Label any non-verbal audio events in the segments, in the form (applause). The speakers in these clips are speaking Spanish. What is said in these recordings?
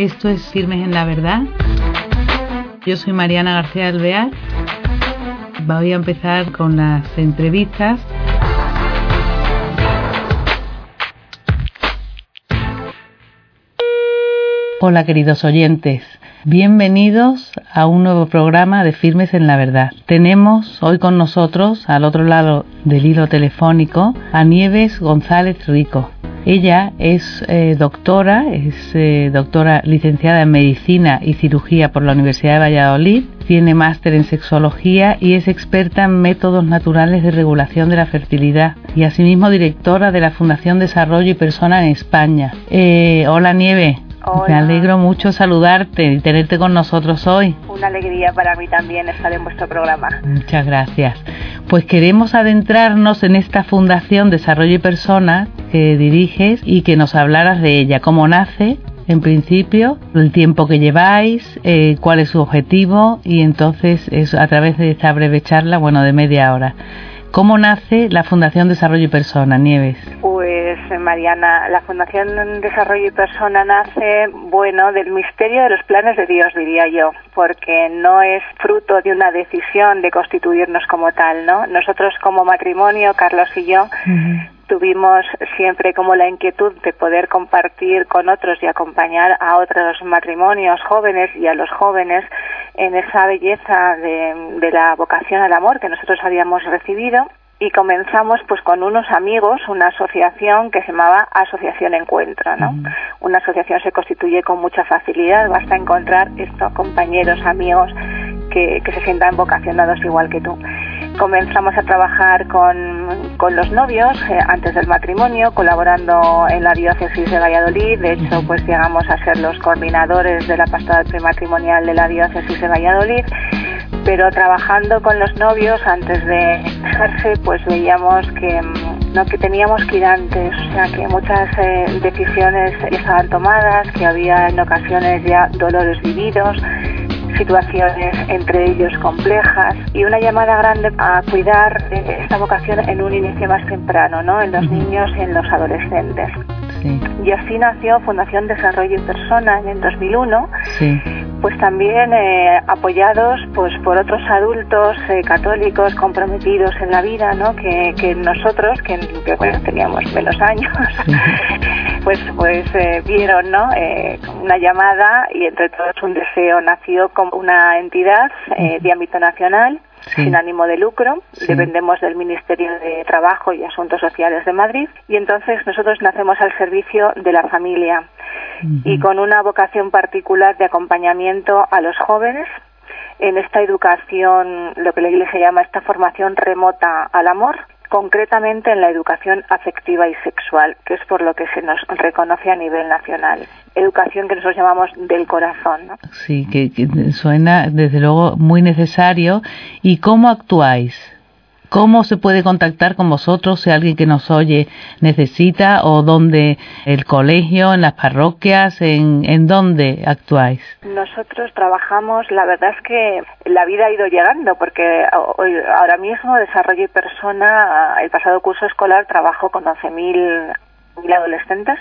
Esto es Firmes en la Verdad. Yo soy Mariana García Alvear. Voy a empezar con las entrevistas. Hola queridos oyentes, bienvenidos a un nuevo programa de Firmes en la Verdad. Tenemos hoy con nosotros, al otro lado del hilo telefónico, a Nieves González Rico. Ella es eh, doctora, es eh, doctora licenciada en Medicina y Cirugía por la Universidad de Valladolid, tiene máster en sexología y es experta en métodos naturales de regulación de la fertilidad y asimismo directora de la Fundación Desarrollo y Persona en España. Eh, hola Nieve. Me alegro mucho saludarte y tenerte con nosotros hoy. Una alegría para mí también estar en vuestro programa. Muchas gracias. Pues queremos adentrarnos en esta Fundación Desarrollo y Persona que diriges y que nos hablaras de ella, cómo nace en principio, el tiempo que lleváis, eh, cuál es su objetivo y entonces es a través de esta breve charla, bueno, de media hora. ¿Cómo nace la Fundación Desarrollo y Persona, Nieves? Pues Mariana, la Fundación Desarrollo y Persona nace, bueno, del misterio de los planes de Dios, diría yo, porque no es fruto de una decisión de constituirnos como tal, ¿no? Nosotros como matrimonio, Carlos y yo, tuvimos siempre como la inquietud de poder compartir con otros y acompañar a otros matrimonios jóvenes y a los jóvenes en esa belleza de, de la vocación al amor que nosotros habíamos recibido y comenzamos pues con unos amigos una asociación que se llamaba Asociación Encuentro, ¿no? Una asociación se constituye con mucha facilidad, basta encontrar estos compañeros, amigos que, que se sientan vocacionados igual que tú. Comenzamos a trabajar con, con los novios eh, antes del matrimonio, colaborando en la diócesis de Valladolid. De hecho, pues llegamos a ser los coordinadores de la pastoral prematrimonial de la diócesis de Valladolid. Pero trabajando con los novios antes de casarse, pues veíamos que mm, no que teníamos que ir antes, o sea que muchas eh, decisiones estaban tomadas, que había en ocasiones ya dolores vividos, situaciones entre ellos complejas y una llamada grande a cuidar esta vocación en un inicio más temprano, ¿no? En los niños y en los adolescentes. Y así nació Fundación Desarrollo y Persona en el 2001. Sí pues también eh, apoyados pues por otros adultos eh, católicos comprometidos en la vida no que, que nosotros que, bueno, teníamos menos años (laughs) pues pues eh, vieron no una llamada y entre todos un deseo nació como una entidad de ámbito nacional sin ánimo de lucro, dependemos del Ministerio de Trabajo y Asuntos Sociales de Madrid y entonces nosotros nacemos al servicio de la familia y con una vocación particular de acompañamiento a los jóvenes. En esta educación, lo que la Iglesia llama esta formación remota al amor, concretamente en la educación afectiva y sexual, que es por lo que se nos reconoce a nivel nacional. Educación que nosotros llamamos del corazón. ¿no? Sí, que, que suena desde luego muy necesario. ¿Y cómo actuáis? ¿Cómo se puede contactar con vosotros si alguien que nos oye necesita o dónde el colegio, en las parroquias, en, en dónde actuáis? Nosotros trabajamos, la verdad es que la vida ha ido llegando porque ahora mismo Desarrollo y Persona, el pasado curso escolar trabajo con 11.000 adolescentes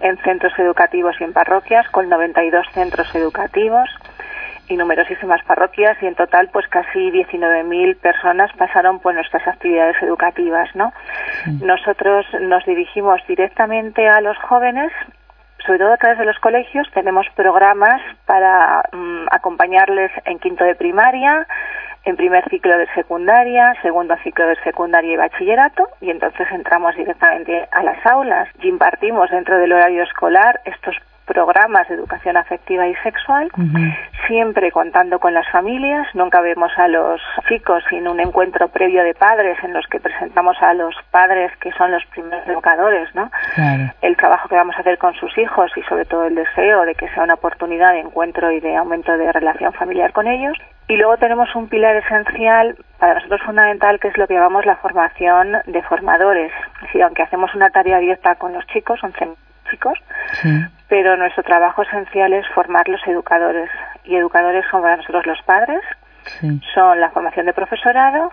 en centros educativos y en parroquias con 92 centros educativos y numerosísimas parroquias y en total pues casi 19.000 personas pasaron por nuestras actividades educativas, ¿no? Nosotros nos dirigimos directamente a los jóvenes sobre todo a través de los colegios tenemos programas para mm, acompañarles en quinto de primaria, en primer ciclo de secundaria, segundo ciclo de secundaria y bachillerato, y entonces entramos directamente a las aulas y impartimos dentro del horario escolar estos programas de educación afectiva y sexual, siempre contando con las familias. Nunca vemos a los chicos sin un encuentro previo de padres en los que presentamos a los padres que son los primeros educadores, ¿no? El trabajo que vamos a hacer con sus hijos y sobre todo el deseo de que sea una oportunidad de encuentro y de aumento de relación familiar con ellos. Y luego tenemos un pilar esencial para nosotros fundamental que es lo que llamamos la formación de formadores. Si aunque hacemos una tarea abierta con los chicos, son chicos, pero nuestro trabajo esencial es formar los educadores. Y educadores son para nosotros los padres, son la formación de profesorado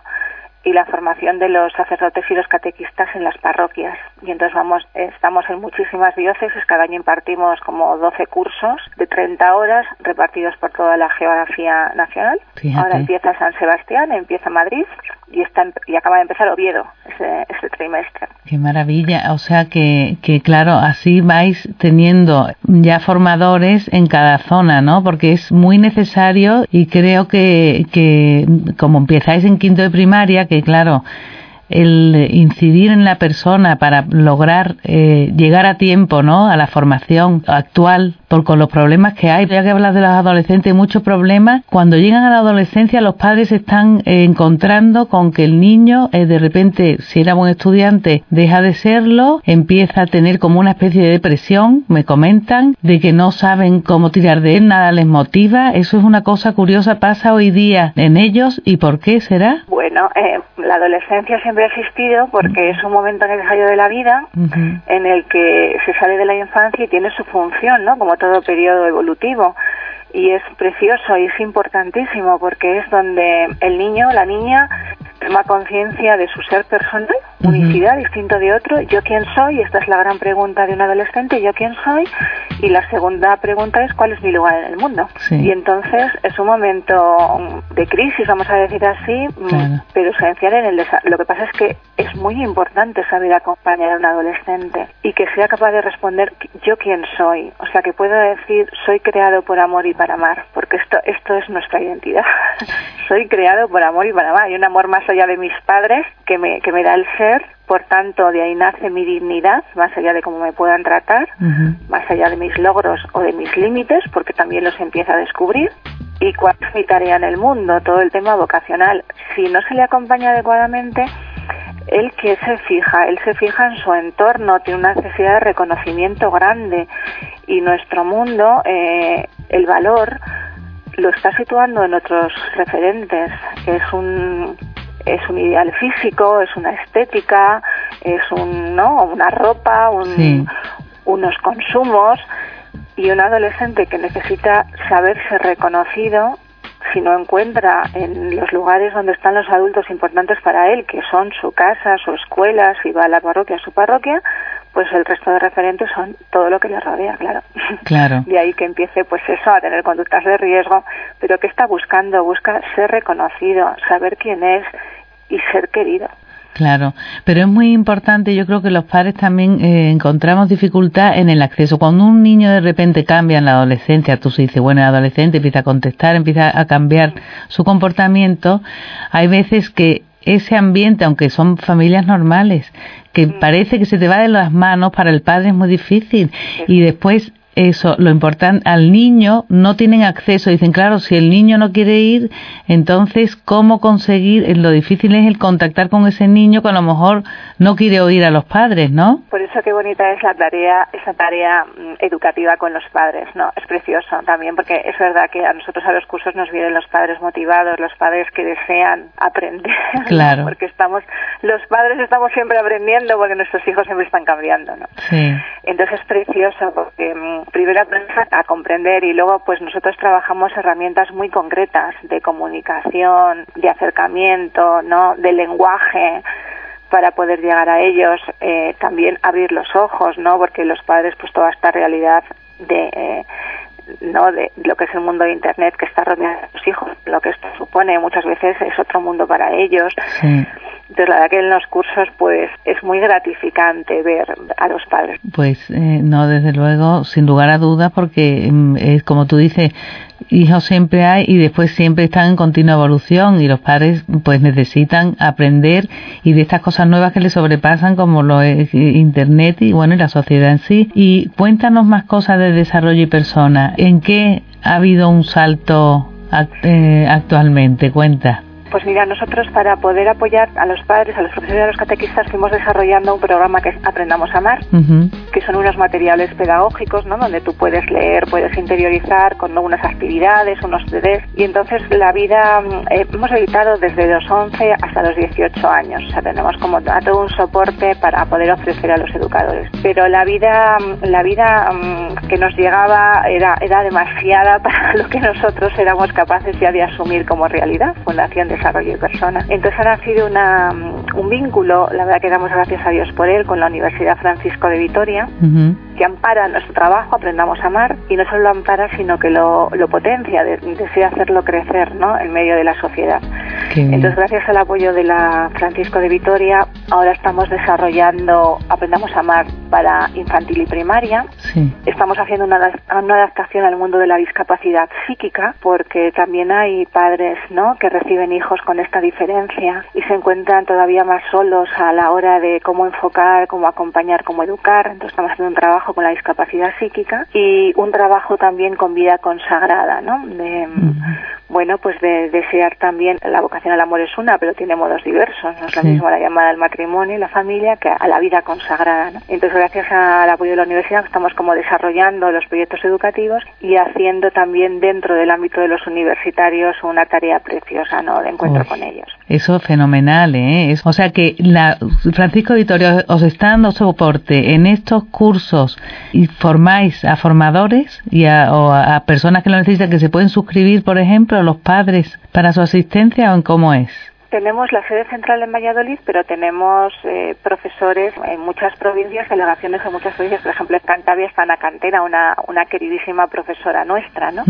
y la formación de los sacerdotes y los catequistas en las parroquias. Y entonces vamos, estamos en muchísimas diócesis, cada año impartimos como 12 cursos de 30 horas repartidos por toda la geografía nacional. Ahora empieza San Sebastián, empieza Madrid y está y acaba de empezar Oviedo ese, ese trimestre. Qué maravilla, o sea que, que claro, así vais teniendo ya formadores en cada zona, ¿no? Porque es muy necesario y creo que, que como empezáis en quinto de primaria, que claro, el incidir en la persona para lograr eh, llegar a tiempo ¿no? a la formación actual por con los problemas que hay. Ya que hablas de los adolescentes muchos problemas. Cuando llegan a la adolescencia los padres están eh, encontrando con que el niño eh, de repente si era buen estudiante deja de serlo empieza a tener como una especie de depresión me comentan de que no saben cómo tirar de él nada les motiva. Eso es una cosa curiosa pasa hoy día en ellos. Y por qué será bueno la adolescencia siempre ha existido porque es un momento necesario de la vida en el que se sale de la infancia y tiene su función, ¿no? Como todo periodo evolutivo. Y es precioso y es importantísimo porque es donde el niño, la niña, toma conciencia de su ser personal, unicidad, distinto de otro, yo quién soy, esta es la gran pregunta de un adolescente, yo quién soy, y la segunda pregunta es cuál es mi lugar en el mundo. Y entonces es un momento de crisis, vamos a decir así, mm, pero esencial en el Lo que pasa es que es muy importante saber acompañar a un adolescente y que sea capaz de responder yo quién soy, o sea que pueda decir soy creado por amor y para amar, porque esto esto es nuestra identidad. (laughs) soy creado por amor y para amar, hay un amor más allá de mis padres que me, que me da el ser, por tanto de ahí nace mi dignidad, más allá de cómo me puedan tratar, más allá de mis logros o de mis límites, porque también los empieza a descubrir. ¿Y cuál es mi tarea en el mundo? Todo el tema vocacional. Si no se le acompaña adecuadamente, él que se fija, él se fija en su entorno, tiene una necesidad de reconocimiento grande y nuestro mundo, eh, el valor, lo está situando en otros referentes. Es un es un ideal físico, es una estética, es un, ¿no? una ropa, unos consumos y un adolescente que necesita saberse reconocido si no encuentra en los lugares donde están los adultos importantes para él, que son su casa, su escuela, si va a la parroquia, su parroquia, pues el resto de referentes son todo lo que le rodea, claro. (laughs) Claro. De ahí que empiece, pues eso, a tener conductas de riesgo, pero que está buscando? Busca ser reconocido, saber quién es y ser querido. Claro, pero es muy importante, yo creo que los padres también eh, encontramos dificultad en el acceso. Cuando un niño de repente cambia en la adolescencia, tú se dice, bueno, el adolescente empieza a contestar, empieza a cambiar su comportamiento, hay veces que ese ambiente, aunque son familias normales, que mm. parece que se te va de las manos, para el padre es muy difícil. Y después eso, lo importante, al niño no tienen acceso. Dicen, claro, si el niño no quiere ir, entonces, ¿cómo conseguir? Eh, lo difícil es el contactar con ese niño que a lo mejor no quiere oír a los padres, ¿no? Por eso qué bonita es la tarea, esa tarea mm, educativa con los padres, ¿no? Es precioso también, porque es verdad que a nosotros a los cursos nos vienen los padres motivados, los padres que desean aprender. (laughs) Claro. Porque estamos, los padres estamos siempre aprendiendo porque nuestros hijos siempre están cambiando, ¿no? Sí. Entonces es precioso porque mm, primero a comprender y luego pues nosotros trabajamos herramientas muy concretas de comunicación, de acercamiento, ¿no? de lenguaje para poder llegar a ellos, eh, también abrir los ojos, ¿no? Porque los padres, pues toda esta realidad de, eh, ¿no? De lo que es el mundo de Internet que está rodeando a sus hijos, lo que esto supone muchas veces es otro mundo para ellos. Entonces, la verdad que en los cursos, pues, es muy gratificante ver a los padres. Pues, eh, no, desde luego, sin lugar a dudas, porque es como tú dices, hijos siempre hay y después siempre están en continua evolución y los padres, pues, necesitan aprender y de estas cosas nuevas que les sobrepasan, como lo es Internet y, bueno, y la sociedad en sí. Y cuéntanos más cosas de desarrollo y persona. ¿En qué ha habido un salto eh, actualmente? Cuenta. Pues mira, nosotros para poder apoyar a los padres, a los profesores y a los catequistas, fuimos desarrollando un programa que es Aprendamos a Amar, que son unos materiales pedagógicos, ¿no? Donde tú puedes leer, puedes interiorizar con unas actividades, unos CDs. Y entonces la vida, mm, eh, hemos editado desde los 11 hasta los 18 años. O sea, tenemos como todo un soporte para poder ofrecer a los educadores. Pero la vida, mm, la vida mm, que nos llegaba era, era demasiada (laughs) para lo que nosotros éramos capaces ya de asumir como realidad. Fundación de desarrollo de persona. Entonces ha sido una, un vínculo, la verdad que damos gracias a Dios por él, con la Universidad Francisco de Vitoria, que ampara nuestro trabajo, Aprendamos a Amar, y no solo lo ampara, sino que lo, lo potencia, desea hacerlo crecer ¿no? en medio de la sociedad. Entonces, gracias al apoyo de la Francisco de Vitoria, ahora estamos desarrollando Aprendamos a Amar para infantil y primaria. Estamos haciendo una, una adaptación al mundo de la discapacidad psíquica, porque también hay padres ¿no? que reciben hijos con esta diferencia y se encuentran todavía más solos a la hora de cómo enfocar, cómo acompañar, cómo educar. Entonces, estamos haciendo un trabajo con la discapacidad psíquica y un trabajo también con vida consagrada, ¿no? De, bueno, pues de desear también, la vocación al amor es una, pero tiene modos diversos, no es lo mismo la llamada al matrimonio y la familia que a la vida consagrada. ¿no? Entonces, gracias al apoyo de la universidad, estamos como desarrollando los proyectos educativos y haciendo también dentro del ámbito de los universitarios una tarea preciosa, ¿no?, de encuentro con ellos. Eso es fenomenal, ¿eh? o sea que la, Francisco Vitorio os está dando soporte en estos cursos y formáis a formadores y a, o a personas que lo necesitan, que se pueden suscribir, por ejemplo, los padres para su asistencia o en cómo es? Tenemos la sede central en Valladolid, pero tenemos eh, profesores en muchas provincias, delegaciones en muchas provincias. Por ejemplo, en Cantabria está Ana Cantera, una, una queridísima profesora nuestra, ¿no?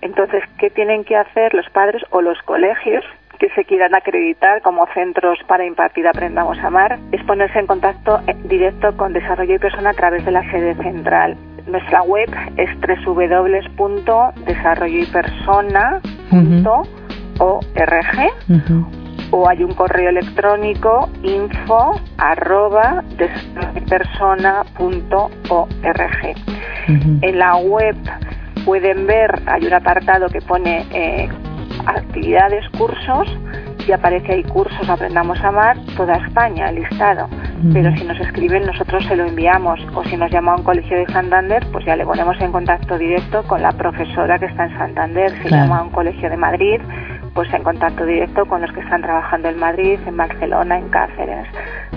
Entonces, ¿qué tienen que hacer los padres o los colegios que se quieran acreditar como centros para impartir Aprendamos a Amar? Es ponerse en contacto eh, directo con Desarrollo y Persona a través de la sede central nuestra web es www.desarrolloypersona.org o hay un correo electrónico info arroba En la web pueden ver, hay un apartado que pone eh, actividades, cursos y aparece ahí cursos Aprendamos a Amar, toda España, listado. Pero si nos escriben, nosotros se lo enviamos. O si nos llama a un colegio de Santander, pues ya le ponemos en contacto directo con la profesora que está en Santander. Si llama a un colegio de Madrid, pues en contacto directo con los que están trabajando en Madrid, en Barcelona, en Cáceres.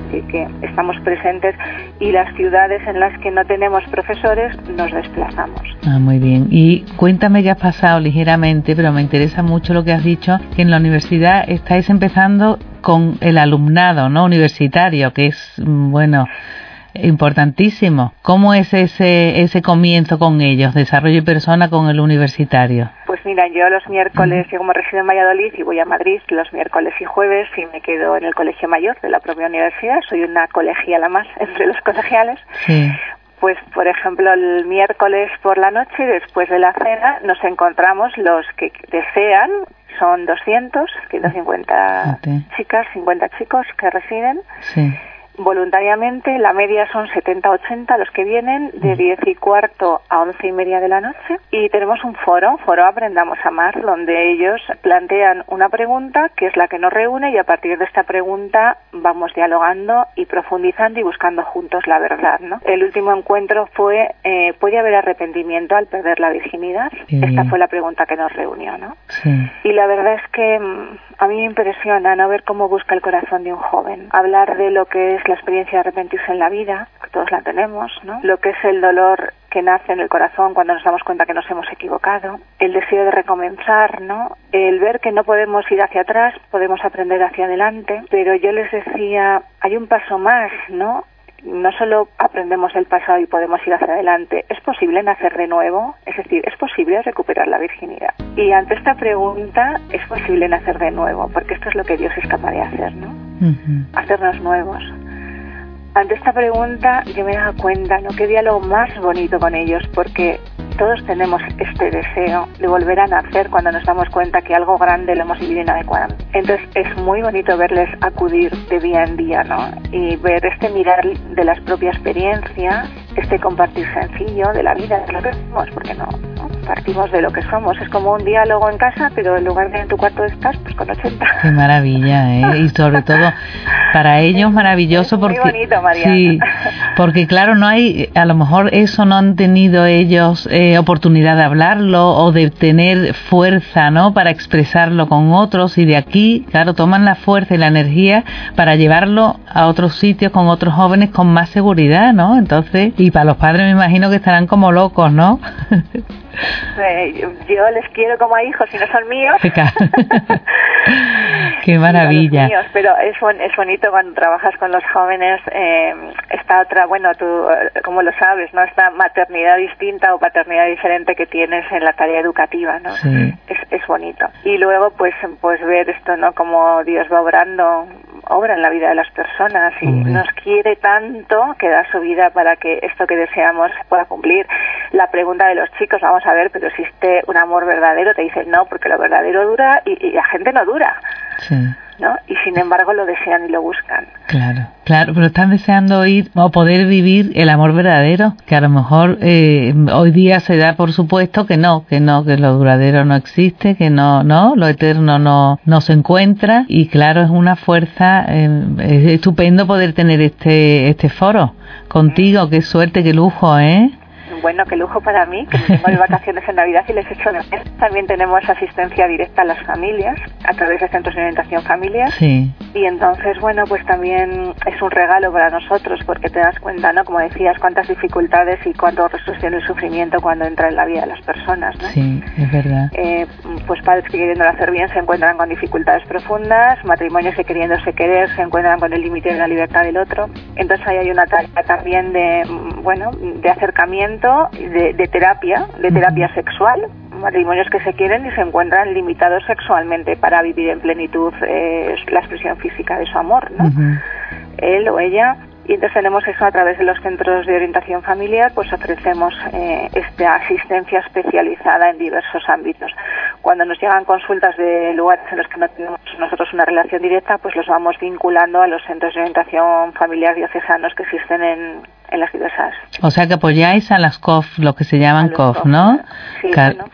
Así que estamos presentes y las ciudades en las que no tenemos profesores nos desplazamos. Ah, muy bien. Y cuéntame que has pasado ligeramente, pero me interesa mucho lo que has dicho, que en la universidad estáis empezando con el alumnado no universitario, que es, mm, bueno, importantísimo. ¿Cómo es ese, ese comienzo con ellos, desarrollo y persona con el universitario? Pues mira, yo los miércoles, yo como resido en Valladolid y voy a Madrid los miércoles y jueves y me quedo en el colegio mayor de la propia universidad, soy una colegiala más (laughs) entre los colegiales. Pues, por ejemplo, el miércoles por la noche, después de la cena, nos encontramos los que desean, son 200, 150 chicas, 50 chicos que residen. Sí voluntariamente. La media son 70-80 los que vienen de 10 y cuarto a 11 y media de la noche. Y tenemos un foro, foro Aprendamos a Amar, donde ellos plantean una pregunta que es la que nos reúne y a partir de esta pregunta vamos dialogando y profundizando y buscando juntos la verdad. ¿no? El último encuentro fue, eh, ¿puede haber arrepentimiento al perder la virginidad? Esta fue la pregunta que nos reunió. ¿no? Y la verdad es que mm, a mí me impresiona no ver cómo busca el corazón de un joven, hablar de lo que es la experiencia de arrepentirse en la vida, que todos la tenemos, ¿no? Lo que es el dolor que nace en el corazón cuando nos damos cuenta que nos hemos equivocado, el deseo de recomenzar, ¿no? El ver que no podemos ir hacia atrás, podemos aprender hacia adelante, pero yo les decía, hay un paso más, ¿no? No solo aprendemos el pasado y podemos ir hacia adelante, ¿es posible nacer de nuevo? Es decir, ¿es posible recuperar la virginidad? Y ante esta pregunta, ¿es posible nacer de nuevo? Porque esto es lo que Dios es capaz de hacer, ¿no? Hacernos nuevos. Ante esta pregunta yo me daba cuenta, ¿no? Qué diálogo más bonito con ellos, porque todos tenemos este deseo de volver a nacer cuando nos damos cuenta que algo grande lo hemos vivido inadecuadamente. Entonces es muy bonito verles acudir de día en día, ¿no? Y ver este mirar de las propias experiencias, este compartir sencillo de la vida, de lo que somos, porque no, partimos de lo que somos. Es como un diálogo en casa, pero en lugar de en tu cuarto estás, pues con 80. Qué maravilla, ¿eh? (laughs) Y sobre todo para ellos maravilloso porque... Sí, porque claro, no hay, a lo mejor eso no han tenido ellos eh, oportunidad de hablarlo o de tener fuerza, ¿no? Para expresarlo con otros y de aquí, claro, toman la fuerza y la energía para llevarlo a otros sitios con otros jóvenes con más seguridad, ¿no? Entonces, y para los padres me imagino que estarán como locos, ¿no? (laughs) Eh, yo les quiero como a hijos y no son míos. (laughs) (laughs) Qué maravilla. pero es, es bonito cuando trabajas con los jóvenes, eh, esta otra, bueno, tú eh, como lo sabes, ¿no? Esta maternidad distinta o paternidad diferente que tienes en la tarea educativa, ¿no? Es, es bonito. Y luego, pues, pues ver esto, ¿no? Como Dios va obrando obra en la vida de las personas y nos quiere tanto que da su vida para que esto que deseamos pueda cumplir. La pregunta de los chicos, vamos a ver, pero existe un amor verdadero, te dicen no, porque lo verdadero dura y, y la gente no dura. Sí. ¿No? Y sin embargo lo desean y lo buscan. Claro, claro, pero están deseando oír o poder vivir el amor verdadero, que a lo mejor eh, hoy día se da por supuesto que no, que no, que lo duradero no existe, que no, no, lo eterno no, no se encuentra y claro, es una fuerza, eh, es estupendo poder tener este, este foro contigo, qué suerte, qué lujo, ¿eh? Bueno, qué lujo para mí, que tengo de vacaciones en Navidad y les echo de menos. También tenemos asistencia directa a las familias a través de centros de orientación familiar. Sí. Y entonces, bueno, pues también es un regalo para nosotros porque te das cuenta, ¿no? Como decías, cuántas dificultades y cuánto restricción y sufrimiento cuando entra en la vida de las personas, ¿no? Sí, es verdad. Eh, pues padres que queriéndolo hacer bien se encuentran con dificultades profundas, matrimonios que queriéndose querer se encuentran con el límite de la libertad del otro. Entonces ahí hay una tarea también de, bueno, de acercamiento de, terapia, de terapia sexual, matrimonios que se quieren y se encuentran limitados sexualmente para vivir en plenitud eh, la expresión física de su amor, ¿no? Él o ella y entonces tenemos eso a través de los centros de orientación familiar, pues ofrecemos eh, esta asistencia especializada en diversos ámbitos. Cuando nos llegan consultas de lugares en los que no tenemos nosotros una relación directa, pues los vamos vinculando a los centros de orientación familiar diocesanos que existen en, en las diversas. O sea que apoyáis a las COF, lo que se llaman COF, ¿no? Sí,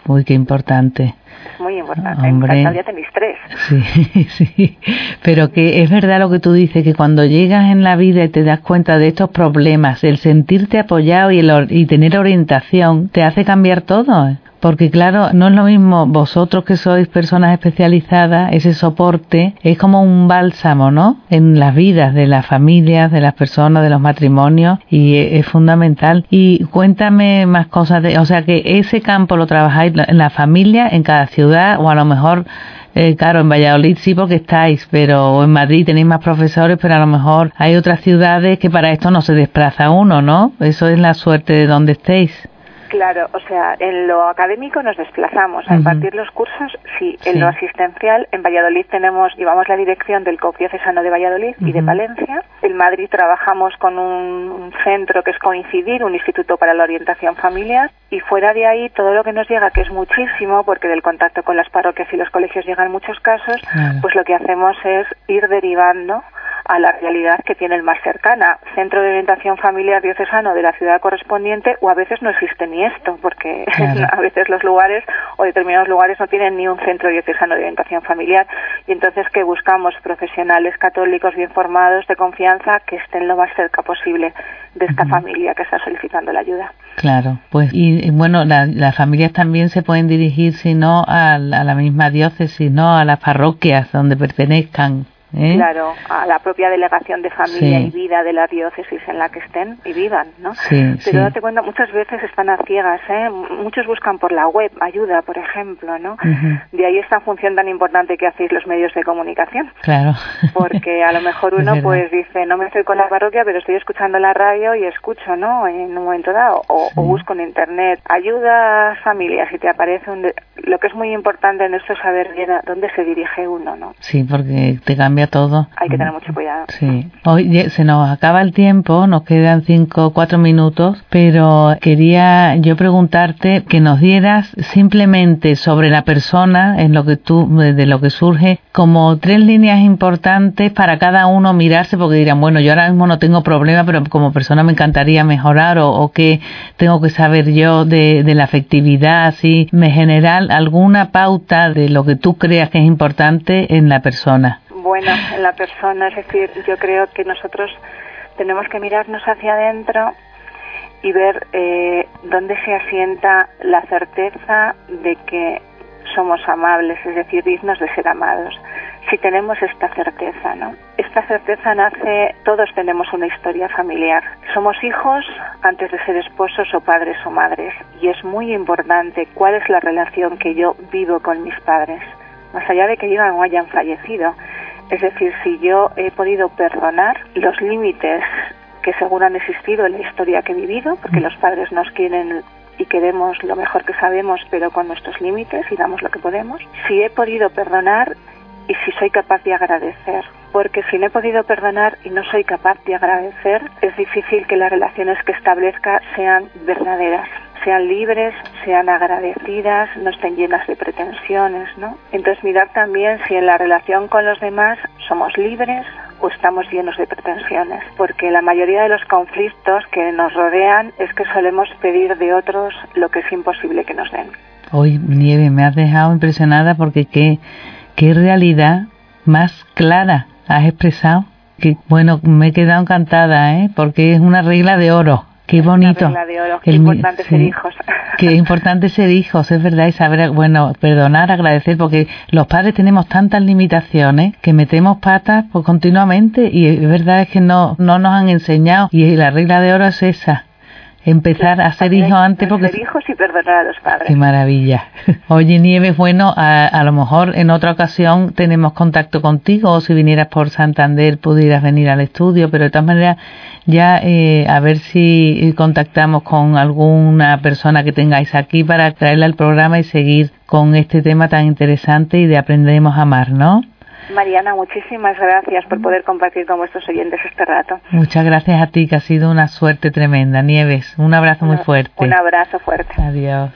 Uy, qué importante muy importante. Hombre. Ya tenéis tres. Sí, (laughs) sí. Pero que es verdad lo que tú dices, que cuando llegas en la vida y te das cuenta de estos problemas, el sentirte apoyado y, el, y tener orientación te hace cambiar todo. Porque claro, no es lo mismo vosotros que sois personas especializadas, ese soporte es como un bálsamo, ¿no? En las vidas de las familias, de las personas, de los matrimonios y es, fundamental. Y cuéntame más cosas de, o sea que ese campo lo trabajáis en la familia, en cada ciudad o a lo mejor eh, claro, en Valladolid sí porque estáis, pero en Madrid tenéis más profesores, pero a lo mejor hay otras ciudades que para esto no se desplaza uno, ¿no? Eso es la suerte de donde estéis. Claro, o sea, en lo académico nos desplazamos. A impartir los cursos, sí, en lo asistencial, en Valladolid tenemos, llevamos la dirección del COP de Valladolid y de Valencia. En Madrid trabajamos con un, centro que es Coincidir, un instituto para la orientación familiar, y fuera de ahí todo lo que nos llega, que es muchísimo, porque del contacto con las parroquias y los colegios llegan muchos casos, pues lo que hacemos es ir derivando a la realidad que tiene el más cercana, centro de orientación familiar diocesano de la ciudad correspondiente, o a veces no existe ni esto, porque (laughs) a veces los lugares o determinados lugares no tienen ni un centro diocesano de orientación familiar. Y entonces que buscamos profesionales católicos bien formados, de confianza, que estén lo más cerca posible de esta familia que está solicitando la ayuda. Claro, pues y bueno, las familias también se pueden dirigir, si no a, a la misma diócesis, no a las parroquias donde pertenezcan. ¿Eh? Claro, a la propia delegación de familia y vida de la diócesis en la que estén y vivan, ¿no? Pero date cuenta, muchas veces están a ciegas, ¿eh? Muchos buscan por la web ayuda, por ejemplo, ¿no? De ahí esta función tan importante que hacéis los medios de comunicación. Claro. Porque a lo mejor (laughs) uno pues dice, no me estoy con la parroquia, pero estoy escuchando la radio y escucho, ¿no? En un momento dado. O, busco en internet, ayuda a familias y te aparece un... Lo que es muy importante en esto es saber bien a dónde se dirige uno, ¿no? Sí, porque te cambia todo. Hay que tener mucho cuidado. Sí. Hoy se nos acaba el tiempo, nos quedan cinco, cuatro minutos, pero quería yo preguntarte que nos dieras simplemente sobre la persona, en lo que tú, de lo que surge, como tres líneas importantes para cada uno mirarse, porque dirán, bueno, yo ahora mismo no tengo problema, pero como persona me encantaría mejorar, o, o que tengo que saber yo de, de la afectividad, así, me general alguna pauta de lo que tú creas que es importante en la persona buena en la persona. Es decir, yo creo que nosotros tenemos que mirarnos hacia adentro y ver eh, dónde se asienta la certeza de que somos amables, es decir, dignos de ser amados. Si tenemos esta certeza, ¿no? Esta certeza nace, todos tenemos una historia familiar. Somos hijos antes de ser esposos o padres o madres y es muy importante cuál es la relación que yo vivo con mis padres, más allá de que vivan o hayan fallecido. Es decir, si yo he podido perdonar los límites que según han existido en la historia que he vivido, porque los padres nos quieren y queremos lo mejor que sabemos, pero con nuestros límites y damos lo que podemos. Si he podido perdonar y si soy capaz de agradecer. Porque si no he podido perdonar y no soy capaz de agradecer, es difícil que las relaciones que establezca sean verdaderas sean libres, sean agradecidas, no estén llenas de pretensiones, ¿no? Entonces mirar también si en la relación con los demás somos libres o estamos llenos de pretensiones, porque la mayoría de los conflictos que nos rodean es que solemos pedir de otros lo que es imposible que nos den. Hoy, Nieve, me has dejado impresionada porque qué, qué realidad más clara has expresado. Que, bueno, me he quedado encantada, ¿eh? porque es una regla de oro. Qué bonito. Qué importante ser hijos. (laughs) Qué importante ser hijos, es verdad, y saber, bueno, perdonar, agradecer, porque los padres tenemos tantas limitaciones que metemos patas pues, continuamente y es verdad es que no, no nos han enseñado y la regla de oro es esa, empezar a ser hijo antes porque ser hijos y perdonar a los padres qué maravilla oye Nieves bueno a, a, lo mejor en otra ocasión tenemos contacto contigo o si vinieras por Santander pudieras venir al estudio pero de todas maneras ya eh, a ver si contactamos con alguna persona que tengáis aquí para traerla al programa y seguir con este tema tan interesante y de aprendemos a amar ¿no? Mariana, muchísimas gracias por poder compartir con vuestros oyentes este rato. Muchas gracias a ti, que ha sido una suerte tremenda. Nieves, un abrazo muy fuerte. Un abrazo fuerte. Adiós.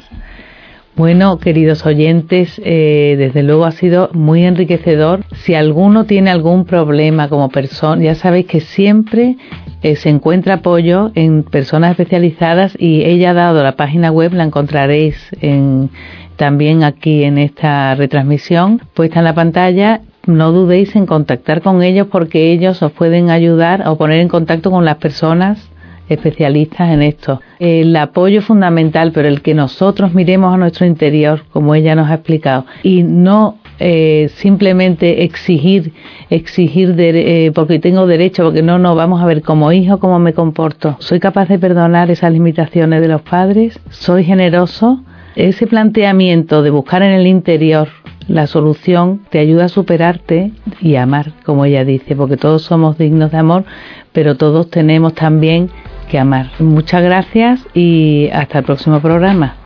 Bueno, queridos oyentes, eh, desde luego ha sido muy enriquecedor. Si alguno tiene algún problema como persona, ya sabéis que siempre eh, se encuentra apoyo en personas especializadas y ella ha dado la página web, la encontraréis en, también aquí en esta retransmisión puesta en la pantalla no dudéis en contactar con ellos porque ellos os pueden ayudar o poner en contacto con las personas especialistas en esto. El apoyo fundamental, pero el que nosotros miremos a nuestro interior, como ella nos ha explicado, y no eh, simplemente exigir, exigir eh, porque tengo derecho, porque no, no, vamos a ver como hijo cómo me comporto. ¿Soy capaz de perdonar esas limitaciones de los padres? ¿Soy generoso? Ese planteamiento de buscar en el interior la solución te ayuda a superarte y a amar, como ella dice, porque todos somos dignos de amor, pero todos tenemos también que amar. Muchas gracias y hasta el próximo programa.